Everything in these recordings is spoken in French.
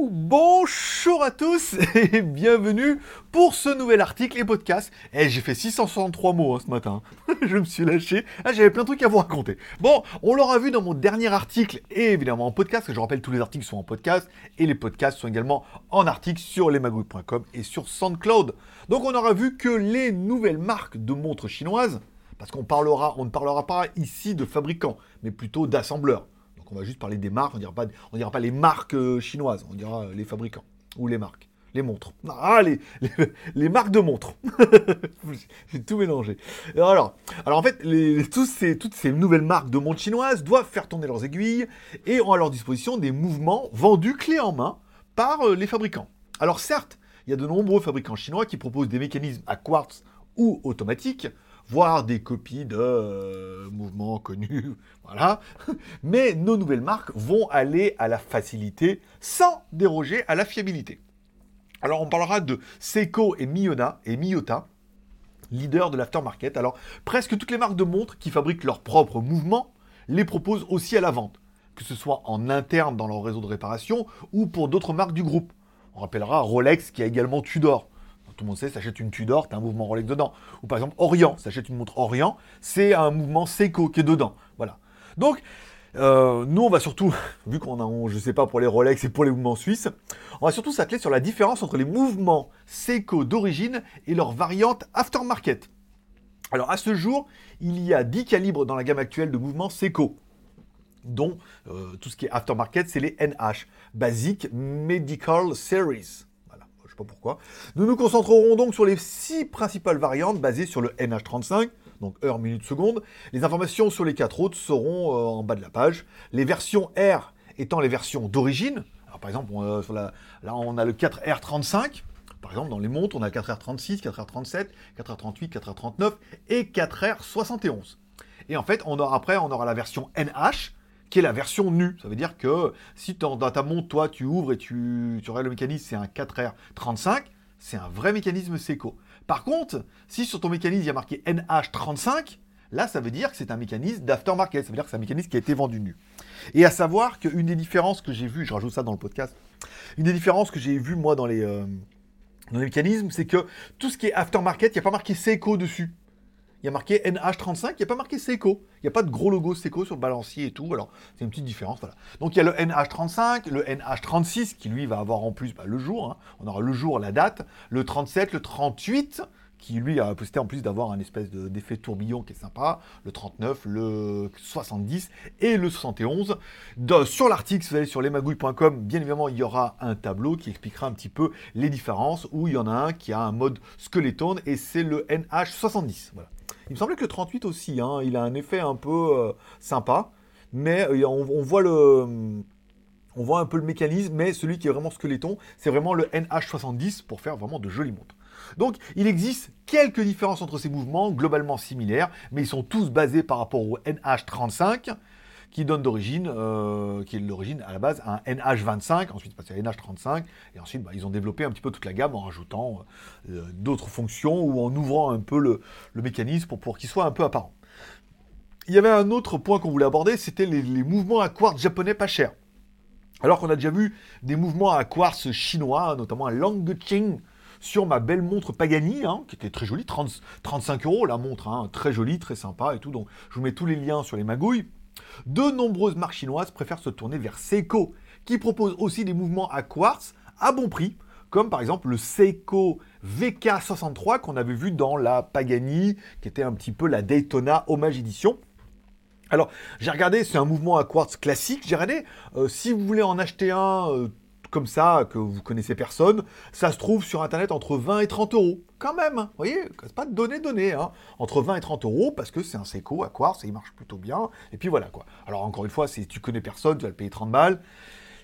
Bonjour à tous et bienvenue pour ce nouvel article et podcast. Eh, j'ai fait 663 mots hein, ce matin. Je me suis lâché. Ah, j'avais plein de trucs à vous raconter. Bon, on l'aura vu dans mon dernier article et évidemment en podcast. Que je rappelle, tous les articles sont en podcast et les podcasts sont également en article sur lesmagouilles.com et sur SoundCloud. Donc, on aura vu que les nouvelles marques de montres chinoises, parce qu'on parlera, on ne parlera pas ici de fabricants, mais plutôt d'assembleurs on va juste parler des marques, on dira dira pas les marques euh, chinoises, on dira euh, les fabricants ou les marques, les montres. Ah, les, les, marques de montres. J'ai tout mélangé. Alors, alors en fait, les, tous ces, toutes ces nouvelles marques de montres chinoises doivent faire tourner leurs aiguilles et ont à leur disposition des mouvements vendus clé en main par euh, les fabricants. Alors certes, il y a de nombreux fabricants chinois qui proposent des mécanismes à quartz ou automatiques voire des copies de euh, mouvements connus, voilà. Mais nos nouvelles marques vont aller à la facilité sans déroger à la fiabilité. Alors on parlera de Seiko et Miyota, et Miyota, leaders de l'aftermarket. Alors presque toutes les marques de montres qui fabriquent leurs propres mouvements les proposent aussi à la vente, que ce soit en interne dans leur réseau de réparation ou pour d'autres marques du groupe. On rappellera Rolex qui a également Tudor tout le monde sait, s'achète une Tudor, tu as un mouvement Rolex dedans. Ou par exemple, Orient, s'achète une montre Orient, c'est un mouvement Seiko qui est dedans. Voilà. Donc, euh, nous, on va surtout, vu qu'on a, je sais pas, pour les Rolex et pour les mouvements suisses, on va surtout s'atteler sur la différence entre les mouvements Seiko d'origine et leurs variantes aftermarket. Alors, à ce jour, il y a 10 calibres dans la gamme actuelle de mouvements Seiko dont euh, tout ce qui est aftermarket, c'est les NH, Basic Medical Series pourquoi. Nous nous concentrerons donc sur les six principales variantes basées sur le NH35, donc heure, minute, seconde. Les informations sur les quatre autres seront euh, en bas de la page. Les versions R étant les versions d'origine. par exemple, on, là on a le 4R35. Par exemple, dans les montres, on a 4R36, 4R37, 4R38, 4R39 et 4R71. Et en fait, on aura, après, on aura la version NH, qui est la version nue. Ça veut dire que si dans ta montre, toi, tu ouvres et tu, regardes le mécanisme, c'est un 4R35, c'est un vrai mécanisme Seco. Par contre, si sur ton mécanisme, il y a marqué NH35, là, ça veut dire que c'est un mécanisme d'aftermarket. Ça veut dire que c'est un mécanisme qui a été vendu nu. Et à savoir qu'une des différences que j'ai vues, je rajoute ça dans le podcast, une des différences que j'ai vues, moi, dans les, euh, dans les mécanismes, c'est que tout ce qui est aftermarket, il n'y a pas marqué Seco dessus il y a marqué NH35, il n'y a pas marqué Seiko. Il n'y a pas de gros logo Seiko sur le balancier et tout. Alors, c'est une petite différence. Donc, il y a le NH35, le NH36 qui, lui, va avoir en plus bah, le jour. Hein. On aura le jour, la date. Le 37, le 38 qui lui a la en plus d'avoir un espèce d'effet tourbillon qui est sympa, le 39, le 70 et le 71. sur l'article, si vous allez sur lesmagouilles.com, bien évidemment, il y aura un tableau qui expliquera un petit peu les différences, où il y en a un qui a un mode skeleton et c'est le NH70. Voilà. Il me semblait que le 38 aussi, hein, il a un effet un peu euh, sympa, mais euh, on, voit le... On voit un peu le mécanisme, mais celui qui est vraiment skeleton, c'est vraiment le NH70 pour faire vraiment de jolies montres. Donc, il existe quelques différences entre ces mouvements, globalement similaires, mais ils sont tous basés par rapport au NH35, qui donne d'origine, euh, qui est l'origine à la base un NH25, ensuite passé à NH35, et ensuite bah, ils ont développé un petit peu toute la gamme en rajoutant euh, d'autres fonctions ou en ouvrant un peu le, mécanisme pour, qu'il soit un peu apparent. Il y avait un autre point qu'on voulait aborder, c'était les, mouvements à quartz japonais pas chers. Alors qu'on a déjà vu des mouvements à quartz chinois, notamment à Langqing, sur ma belle montre Pagani, hein, qui était très jolie, 35 euros la montre, hein, très jolie, très sympa et tout. Donc je vous mets tous les liens sur les magouilles. De nombreuses marques chinoises préfèrent se tourner vers Seiko, qui propose aussi des mouvements à quartz à bon prix, comme par exemple le Seiko VK63 qu'on avait vu dans la Pagani, qui était un petit peu la Daytona Hommage Edition. Alors, j'ai regardé, c'est un mouvement à quartz classique. J'ai regardé, euh, si vous voulez en acheter un euh, comme ça, que vous connaissez personne, ça se trouve sur Internet entre 20 et 30 euros. Quand même, hein. vous voyez, c'est pas de donner donner, hein. entre 20 et 30 euros, parce que c'est un Seiko à quartz, et il marche plutôt bien, et puis voilà quoi. Alors encore une fois, si tu connais personne, tu vas le payer 30 balles.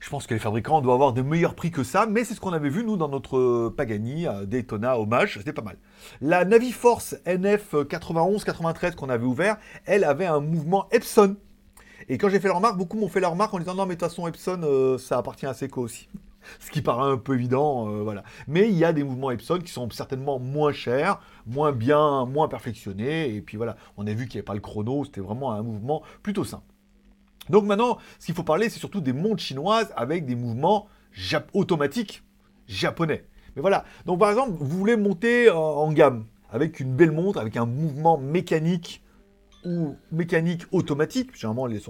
Je pense que les fabricants doivent avoir de meilleurs prix que ça, mais c'est ce qu'on avait vu nous dans notre Pagani Daytona Hommage, c'était pas mal. La Naviforce NF 91-93 qu'on avait ouvert, elle avait un mouvement Epson. Et quand j'ai fait la remarque, beaucoup m'ont fait la remarque en disant non mais de toute façon Epson, euh, ça appartient à Seiko aussi. Ce qui paraît un peu évident, euh, voilà. Mais il y a des mouvements Epson qui sont certainement moins chers, moins bien, moins perfectionnés. Et puis voilà, on a vu qu'il n'y avait pas le chrono, c'était vraiment un mouvement plutôt simple. Donc maintenant, ce qu'il faut parler, c'est surtout des montres chinoises avec des mouvements automatiques japonais. Mais voilà. Donc par exemple, vous voulez monter en, gamme avec une belle montre, avec un mouvement mécanique ou mécanique automatique. Généralement, les,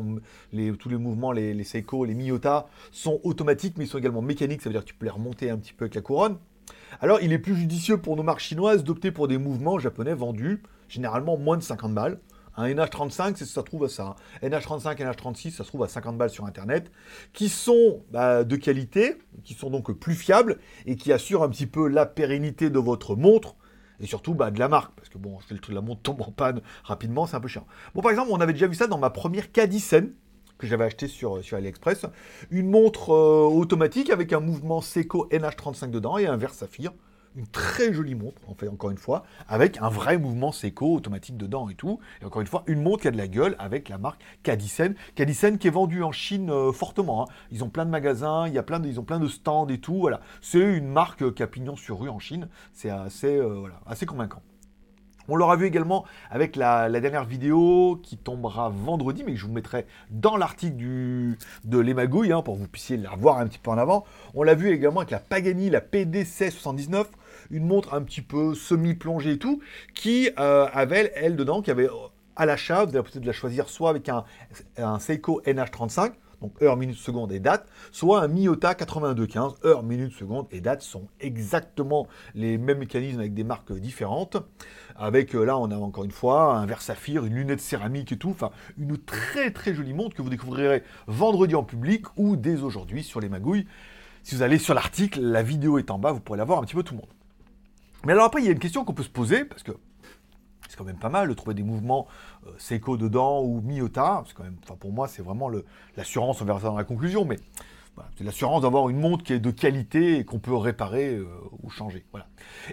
les, tous les mouvements, les, les Seiko, les Miyota sont automatiques, mais ils sont également mécaniques. Ça veut dire que tu peux les remonter un petit peu avec la couronne. Alors, il est plus judicieux pour nos marques chinoises d'opter pour des mouvements japonais vendus généralement moins de 50 balles. Un NH35, ça se trouve à ça. NH35, NH36, ça se trouve à 50 balles sur Internet, qui sont bah, de qualité, qui sont donc plus fiables et qui assurent un petit peu la pérennité de votre montre et surtout bah, de la marque, parce que bon, c'est le truc, la montre tombe en panne rapidement, c'est un peu chiant. Bon, par exemple, on avait déjà vu ça dans ma première Cadisen, que j'avais acheté sur, sur AliExpress, une montre euh, automatique avec un mouvement Seiko NH35 dedans et un verre saphir une très jolie montre, en fait, encore une fois, avec un vrai mouvement Seiko automatique dedans et tout. Et encore une fois, une montre qui a de la gueule avec la marque Cadisen. Cadisen qui est vendue en Chine euh, fortement. Hein. Ils ont plein de magasins, il y a plein de, ils ont plein de stands et tout. Voilà. C'est une marque qui a pignon sur rue en Chine. C'est assez, euh, convaincant. On l'aura vu également avec la, dernière vidéo qui tombera vendredi, mais que je vous mettrai dans l'article de l'Emagouille hein, pour que vous puissiez la voir un petit peu en avant. On l'a vu également avec la Pagani, la PDC 79, une montre un petit peu semi-plongée et tout, qui euh, avait, elle, dedans, qui avait à l'achat, vous avez peut-être de la choisir soit avec un, un Seiko NH35, donc heure, minute, seconde et date, soit un Miyota 8215, heure, minute, seconde et date sont exactement les mêmes mécanismes avec des marques différentes. Avec euh, là, on a encore une fois un verre saphir, une lunette céramique et tout, enfin une très très jolie montre que vous découvrirez vendredi en public ou dès aujourd'hui sur les magouilles. Si vous allez sur l'article, la vidéo est en bas, vous pourrez la voir un petit peu tout le monde. Mais alors après, il y a une question qu'on peut se poser, parce que c'est quand même pas mal de trouver des mouvements euh, Seiko dedans ou Miyota. C'est quand pour moi, c'est vraiment l'assurance, on verra ça dans la conclusion, mais c'est l'assurance d'avoir une montre qui est de qualité et qu'on peut réparer euh, ou changer. Voilà.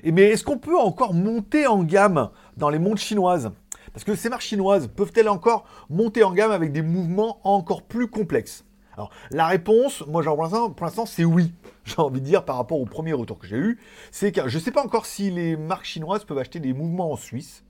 Et mais est-ce qu'on peut encore monter en gamme dans les montres chinoises? Parce que ces marques chinoises peuvent-elles encore monter en gamme avec des mouvements encore plus complexes? Alors, la réponse, moi, pour l'instant, c'est oui. J'ai envie de dire par rapport au premier retour que j'ai eu, c'est que je ne sais pas encore si les marques chinoises peuvent acheter des mouvements en Suisse.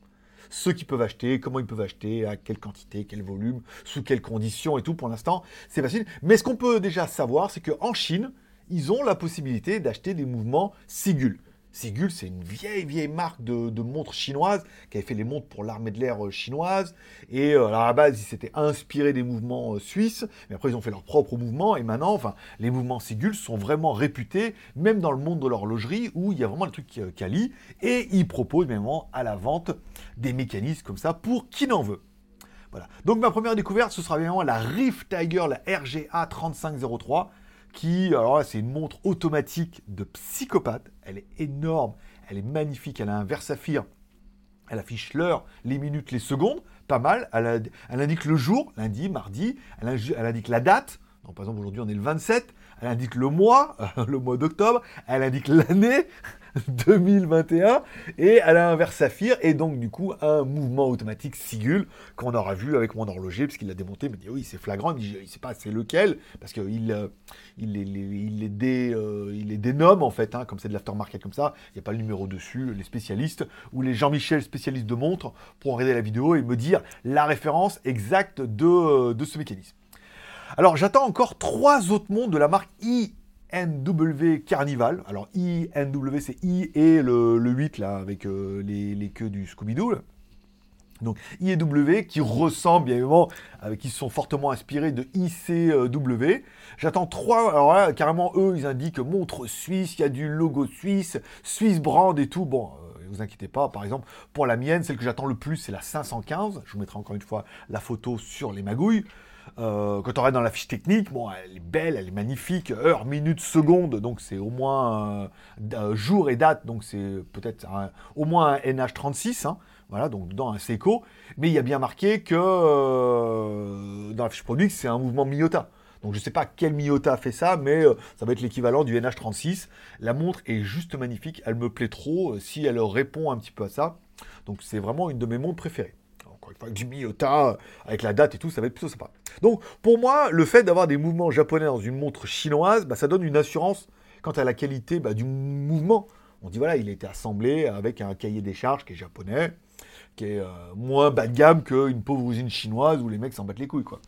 Ceux qui peuvent acheter, comment ils peuvent acheter, à quelle quantité, quel volume, sous quelles conditions et tout. Pour l'instant, c'est facile. Mais ce qu'on peut déjà savoir, c'est qu'en Chine, ils ont la possibilité d'acheter des mouvements Sigul. Sigul, c'est une vieille, vieille marque de, montres chinoises qui avait fait les montres pour l'armée de l'air euh, chinoise. Et euh, à la base, ils s'étaient inspirés des mouvements euh, suisses, mais après, ils ont fait leurs propres mouvements. Et maintenant, enfin, les mouvements Sigul sont vraiment réputés, même dans le monde de l'horlogerie, où il y a vraiment le truc quali. Et ils proposent même à la vente des mécanismes comme ça pour qui n'en veut. Voilà. Donc, ma première découverte, ce sera vraiment la Rift Tiger, la RGA 3503 qui, alors c'est une montre automatique de psychopathe. Elle est énorme, elle est magnifique, elle a un verre saphir. Elle affiche l'heure, les minutes, les secondes, pas mal. Elle, indique le jour, lundi, mardi. Elle, indique la date. Donc, par exemple, aujourd'hui, on est le 27. Elle indique le mois, le mois d'octobre. Elle indique l'année. 2021 et elle a un verre saphir et donc du coup un mouvement automatique Sigul qu'on aura vu avec mon horloger parce qu'il l'a démonté, il me dit oui c'est flagrant, il dit sait pas c'est lequel parce qu'il il, euh, il est dénomme en fait, hein, comme c'est de l'aftermarket comme ça, il n'y a pas le numéro dessus, les spécialistes ou les Jean-Michel spécialistes de montres pour regarder la vidéo et me dire la référence exacte de, de ce mécanisme. Alors j'attends encore trois autres montres de la marque I NW Carnival. Alors INW c'est I et le, 8 là avec euh, les, queues du Scooby-Doo. Donc I et W qui ressemblent bien évidemment, avec, qui sont fortement inspirés de ICW. J'attends trois, alors là carrément eux ils indiquent montre suisse, il y a du logo suisse, Swiss brand et tout. Bon, euh, vous inquiétez pas, par exemple pour la mienne, celle que j'attends le plus c'est la 515. Je vous mettrai encore une fois la photo sur les magouilles. Euh, quand on regarde dans la fiche technique, bon, elle est belle, elle est magnifique, heure, minute, seconde, donc c'est au moins euh, jour et date, donc c'est peut-être au moins un NH36, hein, voilà, donc dans un Seiko, mais il y a bien marqué que euh, dans la fiche produit, c'est un mouvement Miyota. Donc je ne sais pas quel Miyota fait ça, mais ça va être l'équivalent du NH36. La montre est juste magnifique, elle me plaît trop si elle répond un petit peu à ça. Donc c'est vraiment une de mes montres préférées avec du Miyota, avec la date et tout, ça va être plutôt sympa. Donc, pour moi, le fait d'avoir des mouvements japonais dans une montre chinoise, bah, ça donne une assurance quant à la qualité bah, du mouvement. On dit voilà, il a été assemblé avec un cahier des charges qui est japonais, qui est euh, moins bas de gamme qu'une pauvre usine chinoise où les mecs s'en battent les couilles, quoi.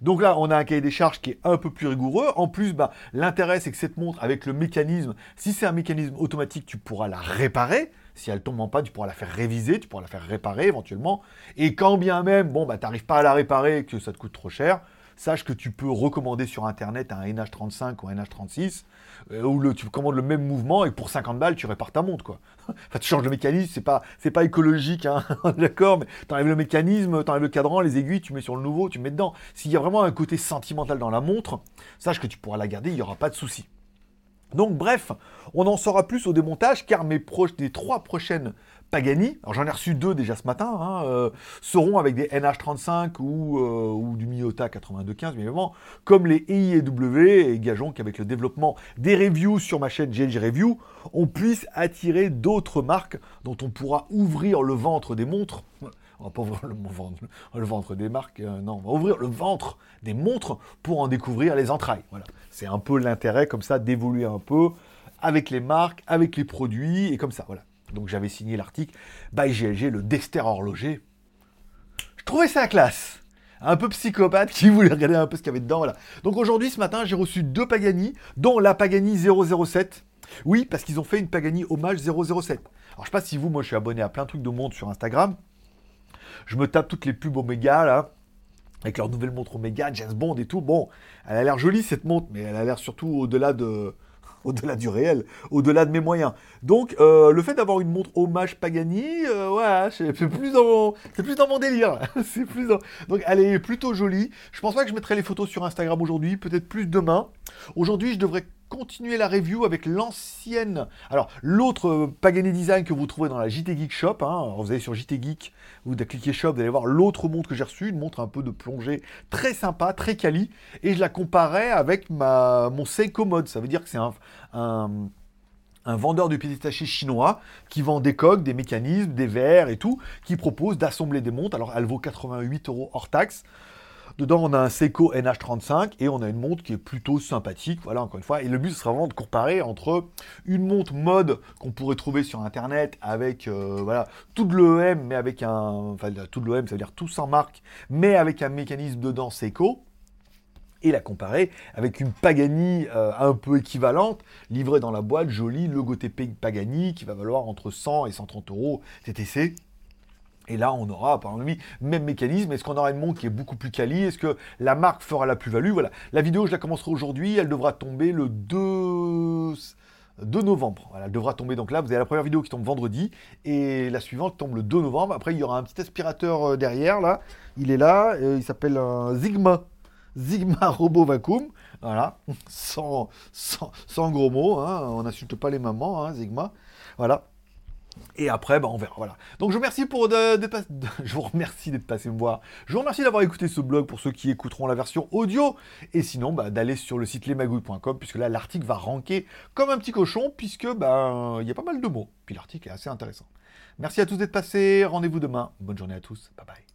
Donc là, on a un cahier des charges qui est un peu plus rigoureux. En plus, bah, l'intérêt, c'est que cette montre, avec le mécanisme, si c'est un mécanisme automatique, tu pourras la réparer. Si elle tombe en panne, tu pourras la faire réviser, tu pourras la faire réparer éventuellement. Et quand bien même, bon, bah, tu n'arrives pas à la réparer, que ça te coûte trop cher, sache que tu peux recommander sur Internet un NH35 ou un NH36, euh, où tu commandes le même mouvement et pour 50 balles, tu répares ta montre, quoi. tu changes le mécanisme, c'est pas, c'est pas écologique, hein, d'accord, mais tu enlèves le mécanisme, tu enlèves le cadran, les aiguilles, tu mets sur le nouveau, tu mets dedans. S'il y a vraiment un côté sentimental dans la montre, sache que tu pourras la garder, il n'y aura pas de souci. Donc bref, on en saura plus au démontage car mes proches des trois prochaines Pagani, alors j'en ai reçu deux déjà ce matin, hein, euh, seront avec des NH35 ou, euh, ou du Miyota 8215 bien évidemment, comme les EIW et gageons qu'avec le développement des reviews sur ma chaîne GLG Review, on puisse attirer d'autres marques dont on pourra ouvrir le ventre des montres. On va pas ouvrir le, ventre, le ventre des marques, euh, non, on va ouvrir le ventre des montres pour en découvrir les entrailles. Voilà. C'est un peu l'intérêt comme ça d'évoluer un peu avec les marques, avec les produits et comme ça. Voilà. Donc j'avais signé l'article by GLG, le Dexter horloger. Je trouvais ça classe. Un peu psychopathe qui voulait regarder un peu ce qu'il y avait dedans. Voilà. Donc aujourd'hui, ce matin, j'ai reçu deux Pagani, dont la Pagani 007. Oui, parce qu'ils ont fait une Pagani hommage 007. Alors je sais pas si vous, moi je suis abonné à plein de trucs de montre sur Instagram. Je me tape toutes les pubs Omega là avec leur nouvelle montre Omega, James Bond et tout. Bon, elle a l'air jolie cette montre, mais elle a l'air surtout au-delà de, au-delà du réel, au-delà de mes moyens. Donc, euh, le fait d'avoir une montre hommage Pagani, euh, ouais, c'est plus dans mon, c'est plus dans mon délire. c'est plus Donc, elle est plutôt jolie. Je pense pas que je mettrai les photos sur Instagram aujourd'hui, peut-être plus demain. Aujourd'hui, je devrais continuer la review avec l'ancienne. Alors, l'autre euh, Pagani Design que vous trouvez dans la JT Geek Shop. Hein, vous allez sur JT Geek, vous cliquez Shop, vous allez voir l'autre montre que j'ai reçue, une montre un peu de plongée très sympa, très quali. Et je la comparais avec ma, mon Seiko Mode. Ça veut dire que c'est un, un vendeur de pieds détachés chinois qui vend des coques, des mécanismes, des verres et tout, qui propose d'assembler des montres. Alors elle vaut 88 euros hors taxe. Dedans, on a un Seiko NH35 et on a une montre qui est plutôt sympathique. Voilà, encore une fois. Et le but, ce sera vraiment de comparer entre une montre mode qu'on pourrait trouver sur Internet avec, euh, voilà, tout de l'EM, mais avec un. Enfin, tout de l'EM, ça veut dire tout sans marque, mais avec un mécanisme dedans Seiko et la comparer avec une Pagani euh, un peu équivalente, livrée dans la boîte, jolie, logo TP Pagani, qui va valoir entre 100 et 130 euros TTC. Et là, on aura, par exemple, même mécanisme. Est-ce qu'on aura une montre qui est beaucoup plus quali? Est-ce que la marque fera la plus-value? Voilà. La vidéo, je la commencerai aujourd'hui. Elle devra tomber le 2... 2 novembre. Voilà, elle devra tomber donc là. Vous avez la première vidéo qui tombe vendredi et la suivante tombe le 2 novembre. Après, il y aura un petit aspirateur euh, derrière là. Il est là. Euh, il s'appelle un Zigma. Zigma Robo Vacuum. Voilà. Sans, sans, gros mots. Hein. On n'insulte pas les mamans, hein, Zigma. Voilà. Et après, bah, on verra. Voilà. Donc je vous remercie pour de, je vous remercie d'être passé me voir. Je vous remercie d'avoir écouté ce blog pour ceux qui écouteront la version audio. Et sinon, bah, d'aller sur le site lesmagouilles.com puisque là l'article va ranker comme un petit cochon puisque bah, il y a pas mal de mots. Puis l'article est assez intéressant. Merci à tous d'être passés. Rendez-vous demain. Bonne journée à tous. Bye bye.